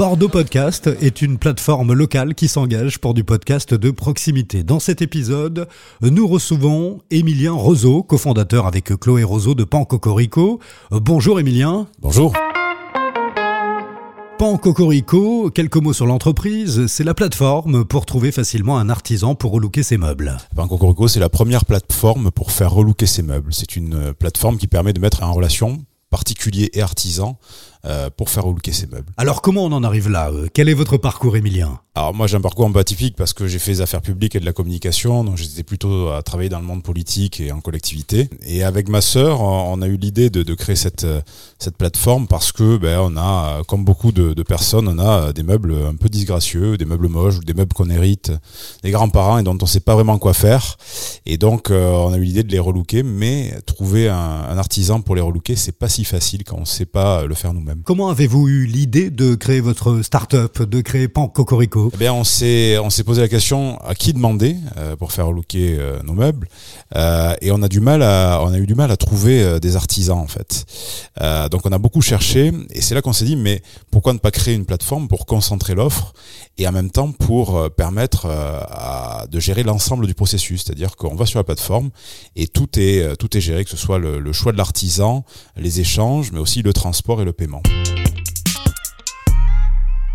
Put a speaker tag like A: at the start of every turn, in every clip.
A: Bordeaux Podcast est une plateforme locale qui s'engage pour du podcast de proximité. Dans cet épisode, nous recevons Émilien Roseau, cofondateur avec Chloé Roseau de Pan Cocorico. Bonjour Émilien.
B: Bonjour.
A: Pan Cocorico, quelques mots sur l'entreprise, c'est la plateforme pour trouver facilement un artisan pour relooker ses meubles.
B: Pan Cocorico, c'est la première plateforme pour faire relooker ses meubles. C'est une plateforme qui permet de mettre en relation particuliers et artisans euh, pour faire relooker ses meubles.
A: Alors comment on en arrive là euh, Quel est votre parcours, Emilien
B: Alors moi j'ai un parcours un peu atypique parce que j'ai fait des affaires publiques et de la communication, donc j'étais plutôt à travailler dans le monde politique et en collectivité. Et avec ma sœur, on a eu l'idée de, de, créer cette euh, cette plateforme parce que ben on a, comme beaucoup de, de, personnes, on a des meubles un peu disgracieux, des meubles moches ou des meubles qu'on hérite des grands-parents et dont on sait pas vraiment quoi faire. Et donc on a eu l'idée de les relooker, mais trouver un, un artisan pour les relooker, c'est pas si facile quand on sait pas le faire nous-mêmes.
A: Comment avez-vous eu l'idée de créer votre start-up, de créer Pan Cocorico
B: eh bien, on s'est on s'est posé la question à qui demander euh, pour faire looker euh, nos meubles, euh, et on a du mal à on a eu du mal à trouver euh, des artisans en fait. Euh, donc on a beaucoup cherché, et c'est là qu'on s'est dit mais pourquoi ne pas créer une plateforme pour concentrer l'offre et en même temps pour permettre à, de gérer l'ensemble du processus, c'est-à-dire qu'on va sur la plateforme et tout est tout est géré, que ce soit le, le choix de l'artisan, les échanges, mais aussi le transport et le paiement.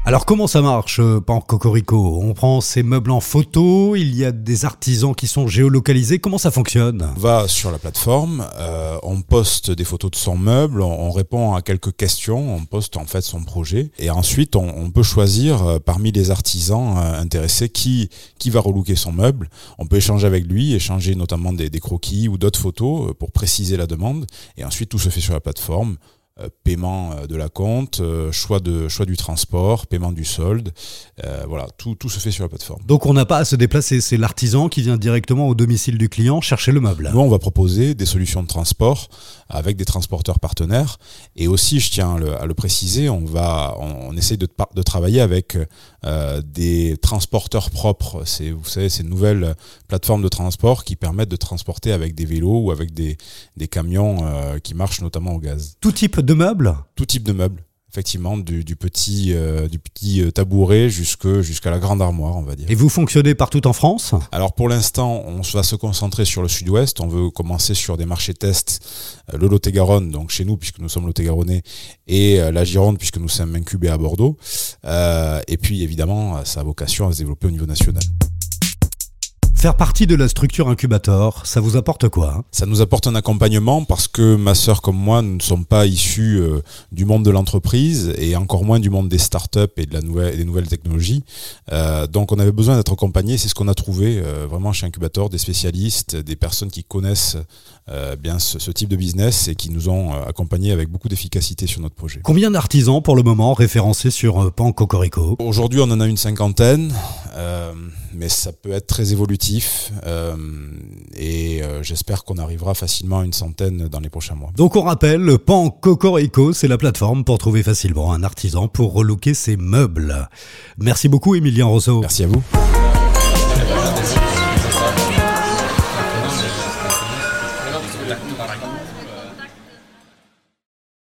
A: Alors comment ça marche, euh, Pan Cocorico On prend ces meubles en photo, il y a des artisans qui sont géolocalisés, comment ça fonctionne?
B: On va sur la plateforme, euh, on poste des photos de son meuble, on, répond à quelques questions, on poste en fait son projet, et ensuite on, peut choisir euh, parmi les artisans intéressés qui, qui va relooker son meuble. On peut échanger avec lui, échanger notamment des, des croquis ou d'autres photos pour préciser la demande, et ensuite tout se fait sur la plateforme. Euh, paiement euh, de la compte, euh, choix de choix du transport, paiement du solde, voilà, tout, tout se fait sur la plateforme.
A: Donc on n'a pas à se déplacer, c'est l'artisan qui vient directement au domicile du client chercher le meuble.
B: Nous on va proposer des solutions de transport avec des transporteurs partenaires et aussi je tiens à le, préciser, on va on, on essaie de, de travailler avec des transporteurs propres. C'est vous savez ces nouvelles plateformes de transport qui permettent de transporter avec des vélos ou avec des, des camions qui marchent notamment au gaz.
A: Tout type de meubles?
B: Tout type de meubles effectivement du, petit euh, du petit euh, tabouret jusque jusqu'à la grande armoire on va dire.
A: Et vous fonctionnez partout en France?
B: Alors pour l'instant on va se concentrer sur le sud-ouest, on veut commencer sur des marchés tests euh, le Lot-et-Garonne donc chez nous puisque nous sommes Lot-et-Garonnais et la Gironde puisque nous sommes incubés à Bordeaux et puis évidemment ça a vocation à se développer au niveau national.
A: Faire partie de la structure incubator, ça vous apporte quoi
B: hein? Ça nous apporte un accompagnement parce que ma sœur comme moi, nous ne sommes pas issus euh, du monde de l'entreprise et encore moins du monde des startups et de la nouvelle, des nouvelles technologies. Euh, donc on avait besoin d'être accompagné. C'est ce qu'on a trouvé euh, vraiment chez Incubator, des spécialistes, des personnes qui connaissent bien ce, ce, type de business et qui nous ont accompagnés avec beaucoup d'efficacité sur notre projet.
A: Combien d'artisans pour le moment référencés sur Pan Cocorico
B: Aujourd'hui on en a une cinquantaine mais ça peut être très évolutif euh, et euh, j'espère qu'on arrivera facilement à une centaine dans les prochains mois.
A: Donc on rappelle, Pan Cocorico, c'est la plateforme pour trouver facilement un artisan pour relooker ses meubles. Merci beaucoup Emilien Rousseau.
B: Merci à vous.